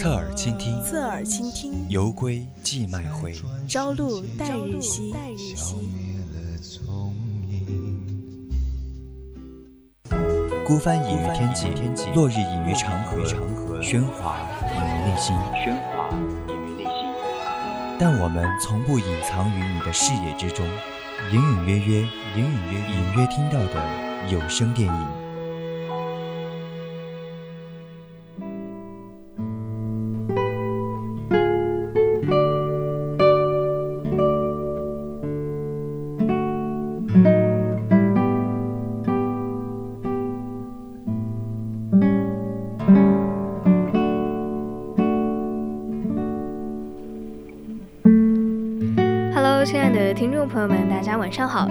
侧耳倾听，侧耳倾听，游归寄麦回，朝露待日晞。孤帆隐于天际，落日隐于长河，喧哗隐于内心。但我们从不隐藏于你的视野之中，隐隐约约，隐隐约隐约听到的有声电影。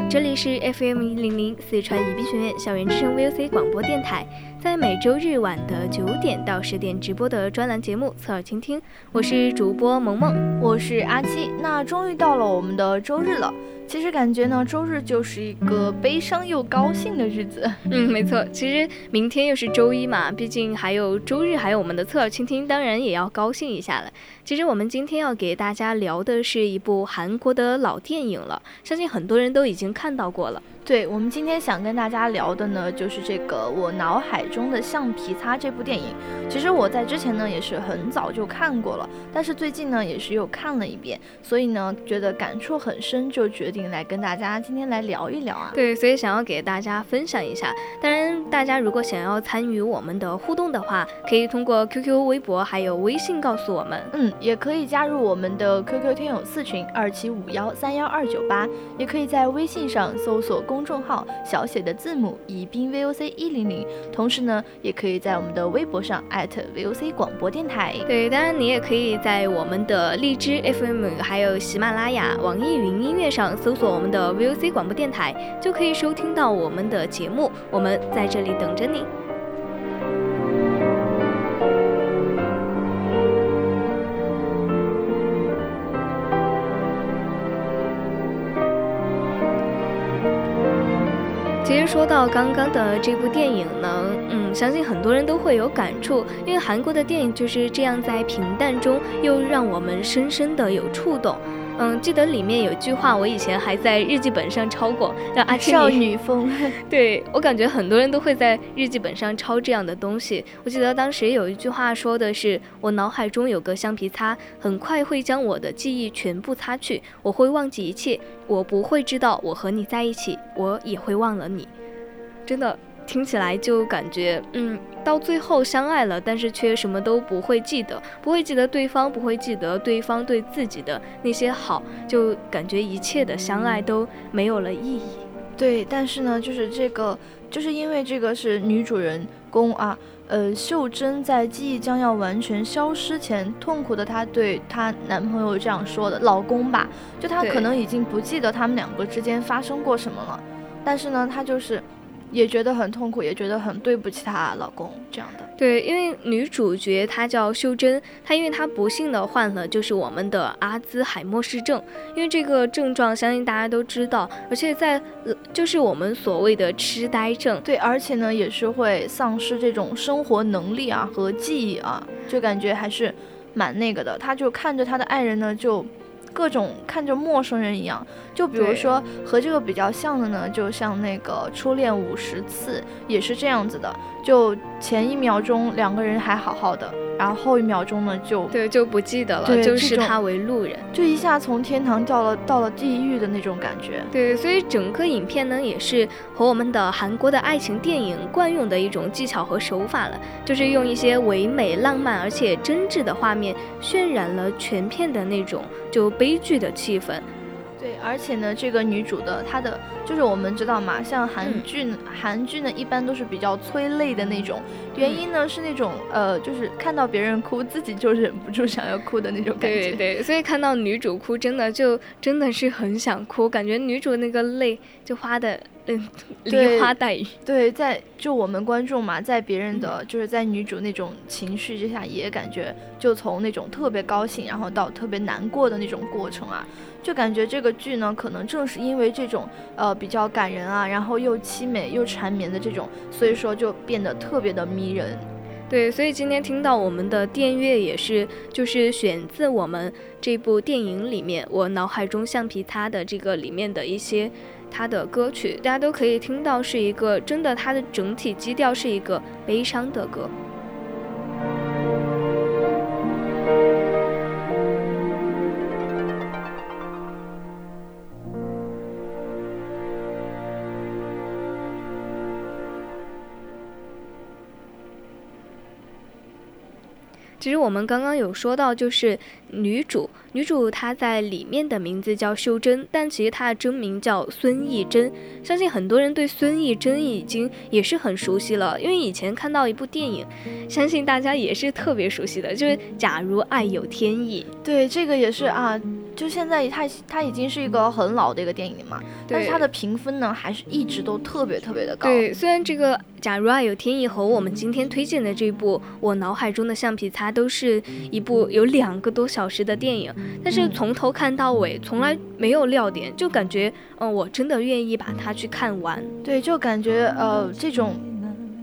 这里是 FM 一零零四川宜宾学院校园之声 VOC 广播电台，在每周日晚的九点到十点直播的专栏节目《侧耳倾听》，我是主播萌萌，我是阿七，那终于到了我们的周日了。其实感觉呢，周日就是一个悲伤又高兴的日子。嗯，没错。其实明天又是周一嘛，毕竟还有周日，还有我们的侧耳倾听，当然也要高兴一下了。其实我们今天要给大家聊的是一部韩国的老电影了，相信很多人都已经看到过了。对我们今天想跟大家聊的呢，就是这个我脑海中的橡皮擦这部电影。其实我在之前呢也是很早就看过了，但是最近呢也是又看了一遍，所以呢觉得感触很深，就决定来跟大家今天来聊一聊啊。对，所以想要给大家分享一下。当然，大家如果想要参与我们的互动的话，可以通过 QQ、微博还有微信告诉我们。嗯，也可以加入我们的 QQ 听友四群二七五幺三幺二九八，也可以在微信上搜索公。公众号小写的字母宜宾 VOC 一零零，同时呢，也可以在我们的微博上 @VOC 广播电台。对，当然你也可以在我们的荔枝 FM，还有喜马拉雅、网易云音乐上搜索我们的 VOC 广播电台，就可以收听到我们的节目。我们在这里等着你。其实说到刚刚的这部电影呢，嗯，相信很多人都会有感触，因为韩国的电影就是这样在平淡中又让我们深深的有触动。嗯，记得里面有句话，我以前还在日记本上抄过，让阿少女风。对我感觉很多人都会在日记本上抄这样的东西。我记得当时有一句话说的是：“我脑海中有个橡皮擦，很快会将我的记忆全部擦去，我会忘记一切，我不会知道我和你在一起，我也会忘了你。”真的。听起来就感觉，嗯，到最后相爱了，但是却什么都不会记得，不会记得对方，不会记得对方对自己的那些好，就感觉一切的相爱都没有了意义。对，但是呢，就是这个，就是因为这个是女主人公啊，呃，秀珍在记忆将要完全消失前，痛苦的她对她男朋友这样说的，老公吧，就她可能已经不记得他们两个之间发生过什么了，但是呢，她就是。也觉得很痛苦，也觉得很对不起她老公这样的。对，因为女主角她叫秀珍，她因为她不幸的患了就是我们的阿兹海默氏症，因为这个症状相信大家都知道，而且在就是我们所谓的痴呆症。对，而且呢也是会丧失这种生活能力啊和记忆啊，就感觉还是蛮那个的。她就看着她的爱人呢就。各种看着陌生人一样，就比如说和这个比较像的呢，就像那个初恋五十次也是这样子的，就前一秒钟两个人还好好的。然后后一秒钟呢，就对就不记得了，就视他为路人，就一下从天堂掉了到了地狱的那种感觉。对，所以整个影片呢，也是和我们的韩国的爱情电影惯用的一种技巧和手法了，就是用一些唯美、浪漫而且真挚的画面，渲染了全片的那种就悲剧的气氛。对，而且呢，这个女主的她的就是我们知道嘛，像韩剧，韩剧呢一般都是比较催泪的那种，原因呢是那种呃，就是看到别人哭，自己就忍不住想要哭的那种感觉。对对，所以看到女主哭，真的就真的是很想哭，感觉女主那个泪就花的。嗯，梨花带雨。对，在就我们观众嘛，在别人的就是在女主那种情绪之下，也感觉就从那种特别高兴，然后到特别难过的那种过程啊，就感觉这个剧呢，可能正是因为这种呃比较感人啊，然后又凄美又缠绵的这种，所以说就变得特别的迷人。对，所以今天听到我们的电乐也是就是选自我们这部电影里面，我脑海中橡皮擦的这个里面的一些。它的歌曲，大家都可以听到，是一个真的，它的整体基调是一个悲伤的歌。其实我们刚刚有说到，就是女主，女主她在里面的名字叫秀珍，但其实她的真名叫孙艺珍。相信很多人对孙艺珍已经也是很熟悉了，因为以前看到一部电影，相信大家也是特别熟悉的，就是《假如爱有天意》。对，这个也是啊。就现在，它它已经是一个很老的一个电影嘛，但是它的评分呢，还是一直都特别特别的高。对，虽然这个《假如爱有天意》和我们今天推荐的这部《我脑海中的橡皮擦》都是一部有两个多小时的电影，但是从头看到尾，从来没有亮点，就感觉，嗯，我真的愿意把它去看完。对，就感觉，呃，这种。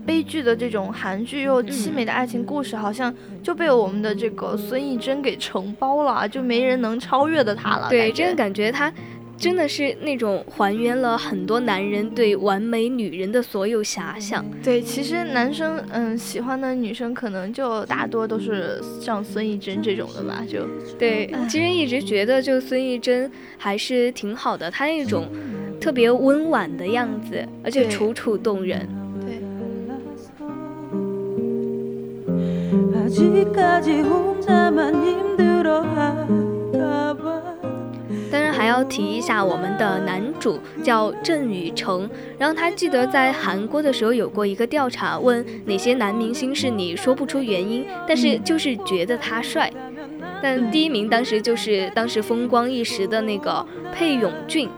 悲剧的这种韩剧又凄美的爱情故事，好像就被我们的这个孙艺珍给承包了，就没人能超越的她了。对，真的感觉她真的是那种还原了很多男人对完美女人的所有遐想。对，其实男生嗯喜欢的女生可能就大多都是像孙艺珍这种的吧，就对。其实一直觉得就孙艺珍还是挺好的，她那种特别温婉的样子，而且楚楚动人。当要提一下我们的男主叫郑宇成，然后他记得在韩国的时候有过一个调查，问哪些男明星是你说不出原因，但是就是觉得他帅，但第一名当时就是当时风光一时的那个裴勇俊。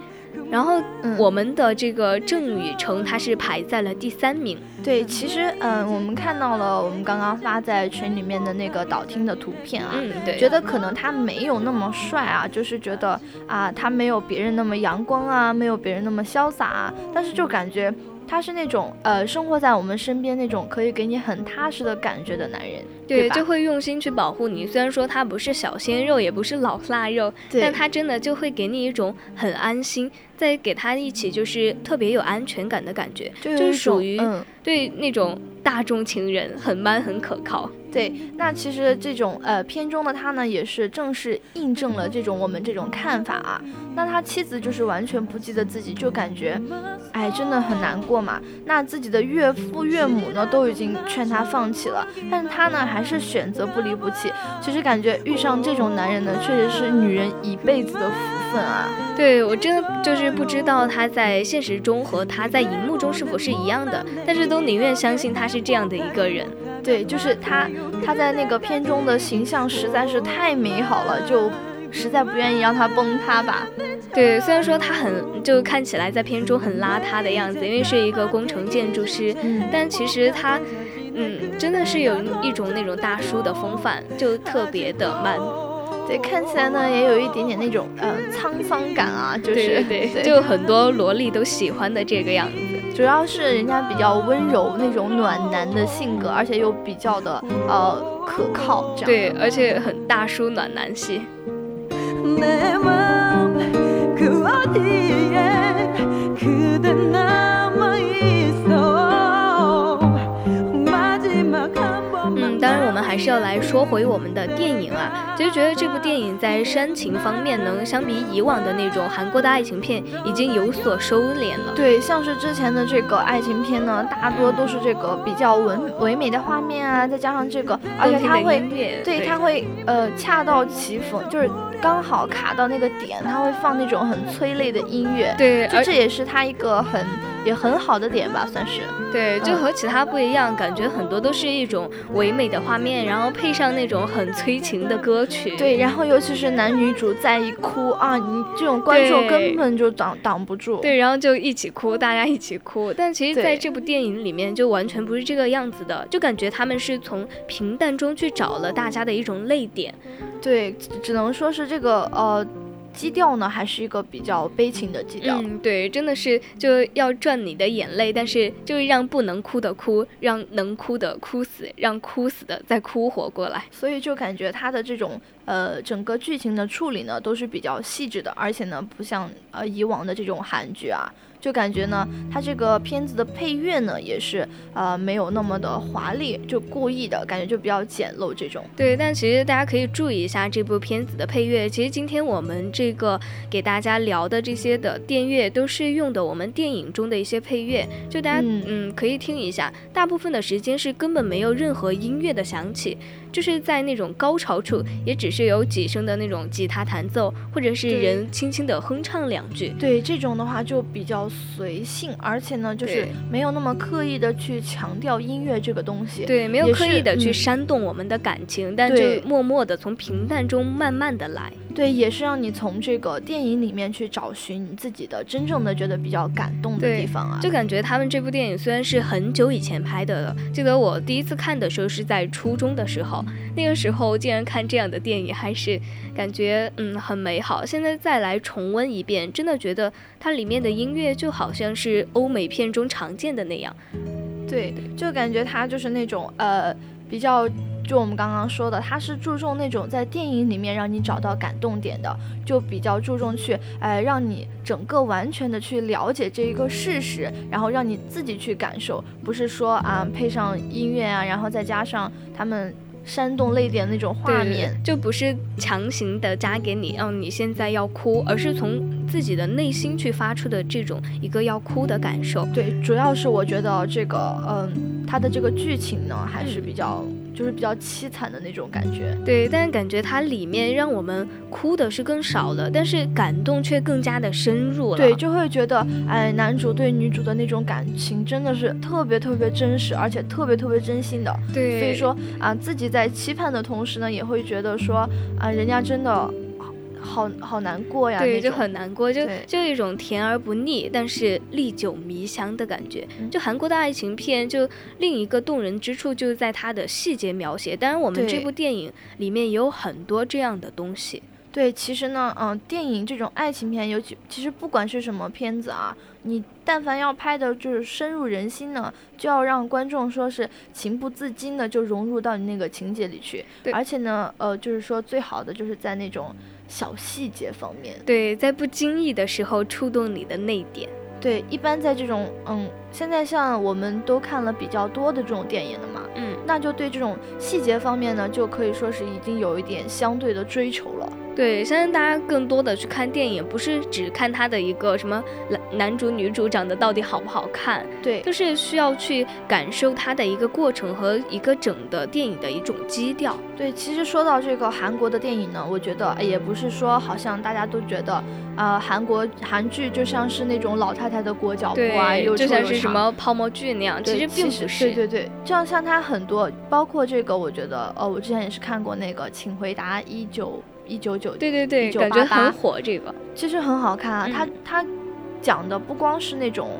然后我们的这个郑宇成他是排在了第三名。对，其实嗯，我们看到了我们刚刚发在群里面的那个导听的图片啊，对，觉得可能他没有那么帅啊，就是觉得啊，他没有别人那么阳光啊，没有别人那么潇洒啊，但是就感觉。他是那种呃，生活在我们身边那种可以给你很踏实的感觉的男人，对，就会用心去保护你。虽然说他不是小鲜肉，也不是老腊肉，但他真的就会给你一种很安心，在给他一起就是特别有安全感的感觉，就是属于对那种大众情人，很 man 很可靠。对，那其实这种呃片中的他呢，也是正式印证了这种我们这种看法啊。那他妻子就是完全不记得自己，就感觉，哎，真的很难过嘛。那自己的岳父岳母呢，都已经劝他放弃了，但是他呢，还是选择不离不弃。其实感觉遇上这种男人呢，确实是女人一辈子的福分啊。对我真的就是不知道他在现实中和他在荧幕中是否是一样的，但是都宁愿相信他是这样的一个人。对，就是他，他在那个片中的形象实在是太美好了，就实在不愿意让他崩塌吧。对，虽然说他很就看起来在片中很邋遢的样子，因为是一个工程建筑师，但其实他，嗯，真的是有一种那种大叔的风范，就特别的 man。对，看起来呢也有一点点那种呃沧桑感啊，就是对，就很多萝莉都喜欢的这个样子。主要是人家比较温柔那种暖男的性格，而且又比较的呃可靠，这样对，而且很大叔暖男系。是要来说回我们的电影啊，其实觉得这部电影在煽情方面呢，相比以往的那种韩国的爱情片，已经有所收敛了。对，像是之前的这个爱情片呢，大多都是这个比较唯唯美的画面啊，再加上这个，而且它会，对，它会呃恰到其分，就是刚好卡到那个点，它会放那种很催泪的音乐。对，就这也是它一个很也很好的点吧，算是。对，就和其他不一样，感觉很多都是一种唯美的画面，然后配上那种很催情的歌曲。对，然后尤其是男女主在一哭啊，你这种观众根本就挡挡不住。对，然后就一起哭，大家一起哭。但其实在这部电影里面就完全不是这个样子的，就感觉他们是从平淡中去找了大家的一种泪点。对，只能说是这个呃。基调呢，还是一个比较悲情的基调。嗯，对，真的是就要赚你的眼泪，但是就让不能哭的哭，让能哭的哭死，让哭死的再哭活过来。所以就感觉他的这种呃整个剧情的处理呢，都是比较细致的，而且呢，不像呃以往的这种韩剧啊。就感觉呢，它这个片子的配乐呢，也是呃没有那么的华丽，就故意的感觉就比较简陋这种。对，但其实大家可以注意一下这部片子的配乐。其实今天我们这个给大家聊的这些的电乐，都是用的我们电影中的一些配乐，就大家嗯可以听一下。大部分的时间是根本没有任何音乐的响起。就是在那种高潮处，也只是有几声的那种吉他弹奏，或者是人轻轻的哼唱两句。对，这种的话就比较随性，而且呢，就是没有那么刻意的去强调音乐这个东西。对，没有刻意的去煽动我们的感情，但就默默的从平淡中慢慢的来。对，也是让你从这个电影里面去找寻你自己的真正的觉得比较感动的地方啊。就感觉他们这部电影虽然是很久以前拍的了，记得我第一次看的时候是在初中的时候。那个时候竟然看这样的电影，还是感觉嗯很美好。现在再来重温一遍，真的觉得它里面的音乐就好像是欧美片中常见的那样。对，就感觉它就是那种呃比较，就我们刚刚说的，它是注重那种在电影里面让你找到感动点的，就比较注重去哎让你整个完全的去了解这一个事实，然后让你自己去感受，不是说啊配上音乐啊，然后再加上他们。煽动泪点那种画面，就不是强行的加给你，让你现在要哭，而是从自己的内心去发出的这种一个要哭的感受。对，主要是我觉得这个，嗯，它的这个剧情呢，还是比较。就是比较凄惨的那种感觉，对，但是感觉它里面让我们哭的是更少了，但是感动却更加的深入了。对，就会觉得，哎，男主对女主的那种感情真的是特别特别真实，而且特别特别真心的。对，所以说啊，自己在期盼的同时呢，也会觉得说，啊，人家真的。好好难过呀，对，就很难过，就就一种甜而不腻，但是历久弥香的感觉。就韩国的爱情片，就另一个动人之处就是在它的细节描写。当然，我们这部电影里面也有很多这样的东西。对，其实呢，嗯，电影这种爱情片，尤其其实不管是什么片子啊，你但凡要拍的就是深入人心呢，就要让观众说是情不自禁的就融入到你那个情节里去。对，而且呢，呃，就是说最好的就是在那种。小细节方面，对，在不经意的时候触动你的那点。对，一般在这种，嗯，现在像我们都看了比较多的这种电影了嘛，嗯，那就对这种细节方面呢，就可以说是已经有一点相对的追求了。对，相信大家更多的去看电影，不是只看他的一个什么男男主女主长得到底好不好看，对，就是需要去感受他的一个过程和一个整的电影的一种基调。对，其实说到这个韩国的电影呢，我觉得也不是说好像大家都觉得，呃，韩国韩剧就像是那种老太太的裹脚布啊，又就像是什么泡沫剧那样，其实并不是。对对对，就像像他很多，包括这个，我觉得，呃，我之前也是看过那个《请回答一九》。一九九对对对，感觉很火。这个其实很好看啊，它它讲的不光是那种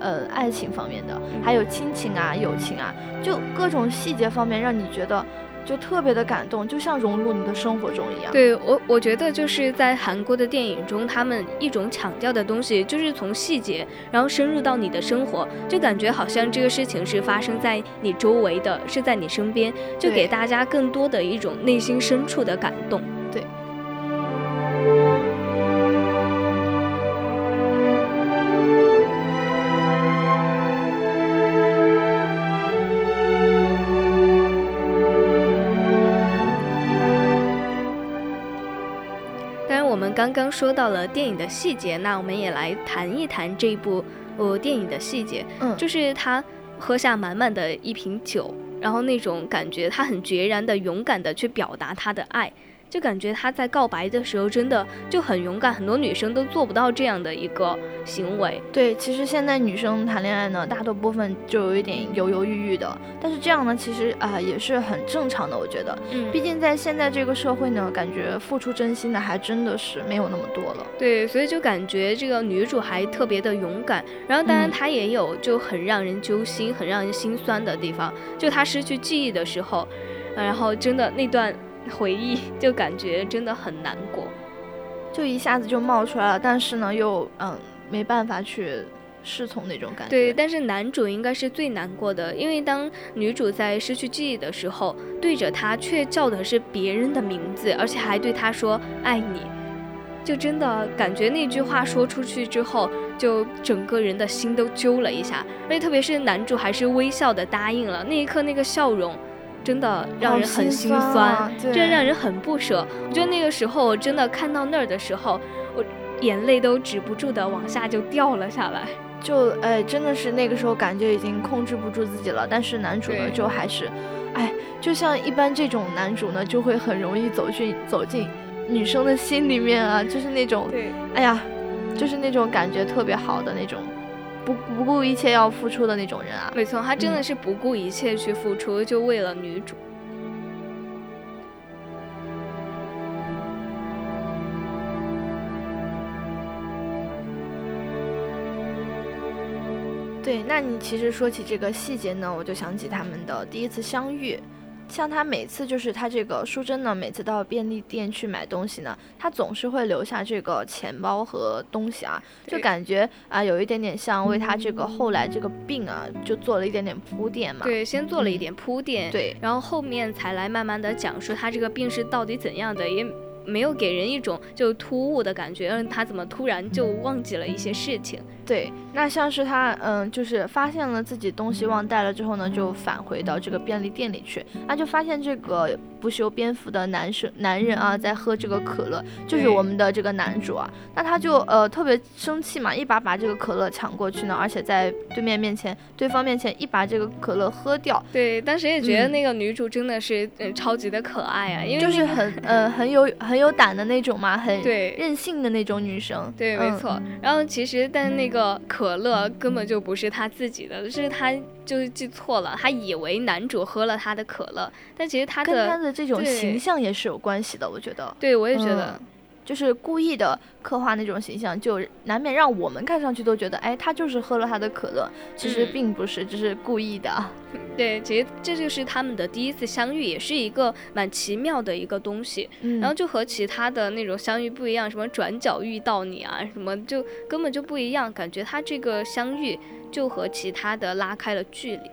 呃爱情方面的，还有亲情啊、友情啊，就各种细节方面，让你觉得就特别的感动，就像融入你的生活中一样。对我，我觉得就是在韩国的电影中，他们一种强调的东西，就是从细节，然后深入到你的生活，就感觉好像这个事情是发生在你周围的，是在你身边，就给大家更多的一种内心深处的感动。刚刚说到了电影的细节，那我们也来谈一谈这部呃电影的细节。嗯，就是他喝下满满的一瓶酒，然后那种感觉，他很决然的、勇敢的去表达他的爱。就感觉他在告白的时候真的就很勇敢，很多女生都做不到这样的一个行为。对，其实现在女生谈恋爱呢，大多部分就有一点犹犹豫豫的，但是这样呢，其实啊也是很正常的，我觉得。嗯，毕竟在现在这个社会呢，感觉付出真心的还真的是没有那么多了。对，所以就感觉这个女主还特别的勇敢。然后当然她也有就很让人揪心、很让人心酸的地方，就她失去记忆的时候，然后真的那段。回忆 就感觉真的很难过，就一下子就冒出来了，但是呢，又嗯没办法去侍从那种感觉。对，但是男主应该是最难过的，因为当女主在失去记忆的时候，对着他却叫的是别人的名字，而且还对他说爱你，就真的感觉那句话说出去之后，就整个人的心都揪了一下，而且特别是男主还是微笑的答应了，那一刻那个笑容。真的让人很心酸，真的让人很不舍。我觉得那个时候，我真的看到那儿的时候，我眼泪都止不住的往下就掉了下来。就哎，真的是那个时候感觉已经控制不住自己了。但是男主呢，就还是，哎，就像一般这种男主呢，就会很容易走进走进女生的心里面啊，就是那种，哎呀，就是那种感觉特别好的那种。不不顾一切要付出的那种人啊，没错，他真的是不顾一切去付出，就为了女主。对，那你其实说起这个细节呢，我就想起他们的第一次相遇。像他每次就是他这个淑珍呢，每次到便利店去买东西呢，他总是会留下这个钱包和东西啊，就感觉啊有一点点像为他这个后来这个病啊，就做了一点点铺垫嘛。对，先做了一点铺垫，对，然后后面才来慢慢的讲述他这个病是到底怎样的，也没有给人一种就突兀的感觉，嗯，他怎么突然就忘记了一些事情。对，那像是他，嗯，就是发现了自己东西忘带了之后呢，就返回到这个便利店里去，那就发现这个不修边幅的男生男人啊，在喝这个可乐，就是我们的这个男主啊，那他就呃特别生气嘛，一把把这个可乐抢过去呢，而且在对面面前，对方面前一把这个可乐喝掉。对，当时也觉得那个女主真的是嗯超级的可爱啊，因为就是很呃很有很有胆的那种嘛，很对任性的那种女生。对，没错。然后其实但那个。可乐根本就不是他自己的，是他就是记错了，他以为男主喝了他的可乐，但其实他的跟他的这种形象也是有关系的，我觉得。对，我也觉得。就是故意的刻画那种形象，就难免让我们看上去都觉得，哎，他就是喝了他的可乐，其实并不是，只是故意的。对，其实这就是他们的第一次相遇，也是一个蛮奇妙的一个东西。然后就和其他的那种相遇不一样，什么转角遇到你啊，什么就根本就不一样，感觉他这个相遇就和其他的拉开了距离。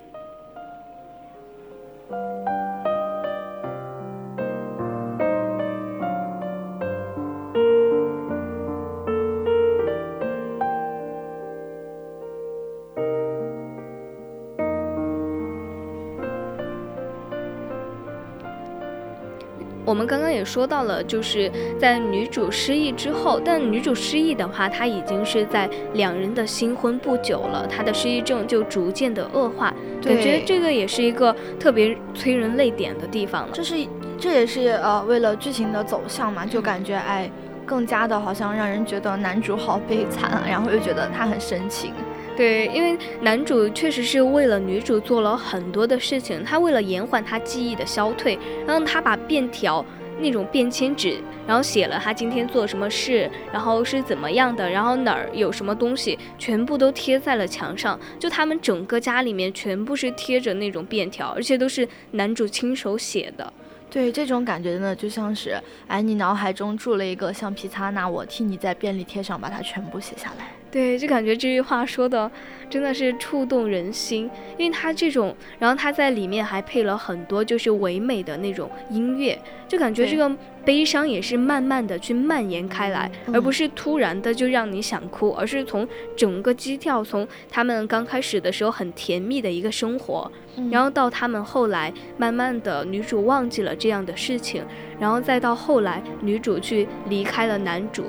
我们刚刚也说到了，就是在女主失忆之后，但女主失忆的话，她已经是在两人的新婚不久了，她的失忆症就逐渐的恶化，感觉这个也是一个特别催人泪点的地方了。这是，这也是呃为了剧情的走向嘛，就感觉哎，更加的好像让人觉得男主好悲惨啊，然后又觉得他很深情。对，因为男主确实是为了女主做了很多的事情，他为了延缓他记忆的消退，然后他把便条那种便签纸，然后写了他今天做什么事，然后是怎么样的，然后哪儿有什么东西，全部都贴在了墙上。就他们整个家里面全部是贴着那种便条，而且都是男主亲手写的。对，这种感觉呢，就像是哎，你脑海中住了一个橡皮擦，那我替你在便利贴上把它全部写下来。对，就感觉这句话说的真的是触动人心，因为他这种，然后他在里面还配了很多就是唯美的那种音乐，就感觉这个悲伤也是慢慢的去蔓延开来，而不是突然的就让你想哭，而是从整个基调，从他们刚开始的时候很甜蜜的一个生活，然后到他们后来慢慢的女主忘记了这样的事情，然后再到后来女主去离开了男主。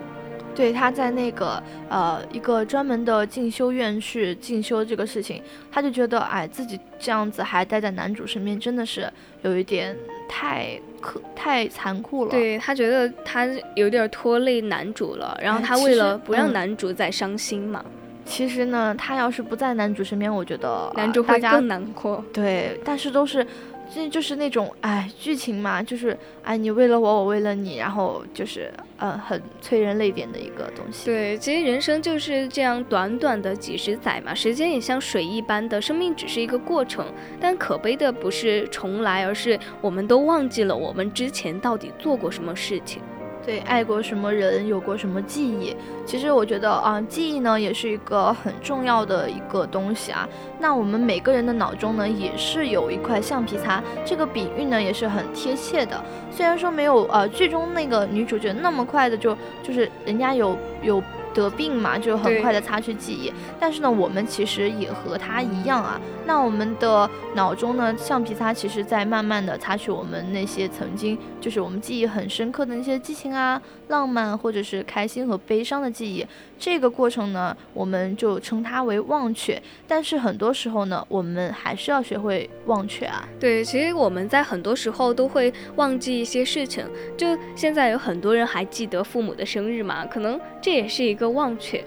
对，他在那个呃一个专门的进修院去进修这个事情，他就觉得哎自己这样子还待在男主身边真的是有一点太可太残酷了。对他觉得他有点拖累男主了，然后他为了不让男主再伤心嘛。其实呢，他要是不在男主身边，我觉得男主会更难过。对，但是都是。这就是那种哎，剧情嘛，就是哎，你为了我，我为了你，然后就是嗯，很催人泪点的一个东西。对，其实人生就是这样短短的几十载嘛，时间也像水一般的，生命只是一个过程。但可悲的不是重来，而是我们都忘记了我们之前到底做过什么事情。对，爱过什么人，有过什么记忆？其实我觉得啊，记忆呢也是一个很重要的一个东西啊。那我们每个人的脑中呢，也是有一块橡皮擦，这个比喻呢也是很贴切的。虽然说没有呃剧中那个女主角那么快的就就是人家有有。得病嘛，就很快的擦去记忆。但是呢，我们其实也和他一样啊。那我们的脑中呢，橡皮擦其实在慢慢的擦去我们那些曾经就是我们记忆很深刻的那些激情啊、浪漫或者是开心和悲伤的记忆。这个过程呢，我们就称它为忘却。但是很多时候呢，我们还是要学会忘却啊。对，其实我们在很多时候都会忘记一些事情。就现在有很多人还记得父母的生日嘛，可能这也是一个。忘却，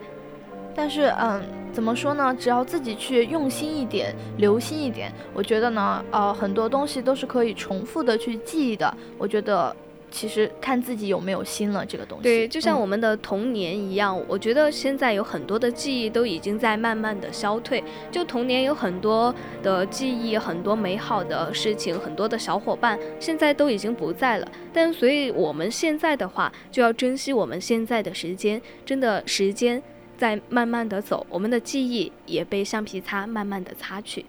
但是嗯，怎么说呢？只要自己去用心一点，留心一点，我觉得呢，呃，很多东西都是可以重复的去记忆的。我觉得。其实看自己有没有心了，这个东西。对，就像我们的童年一样，我觉得现在有很多的记忆都已经在慢慢的消退。就童年有很多的记忆，很多美好的事情，很多的小伙伴，现在都已经不在了。但所以我们现在的话，就要珍惜我们现在的时间，真的时间在慢慢的走，我们的记忆也被橡皮擦慢慢的擦去。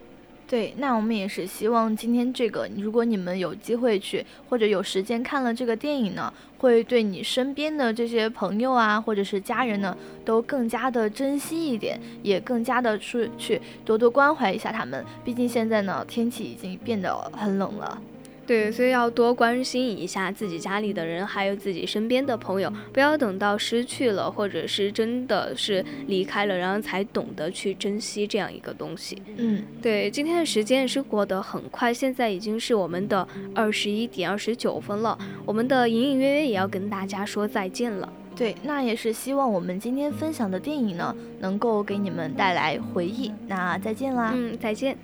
对，那我们也是希望今天这个，如果你们有机会去或者有时间看了这个电影呢，会对你身边的这些朋友啊，或者是家人呢，都更加的珍惜一点，也更加的出去多多关怀一下他们。毕竟现在呢，天气已经变得很冷了。对，所以要多关心一下自己家里的人，还有自己身边的朋友，不要等到失去了，或者是真的是离开了，然后才懂得去珍惜这样一个东西。嗯，对，今天的时间也是过得很快，现在已经是我们的二十一点二十九分了，我们的隐隐约约也要跟大家说再见了。对，那也是希望我们今天分享的电影呢，能够给你们带来回忆。那再见啦！嗯，再见。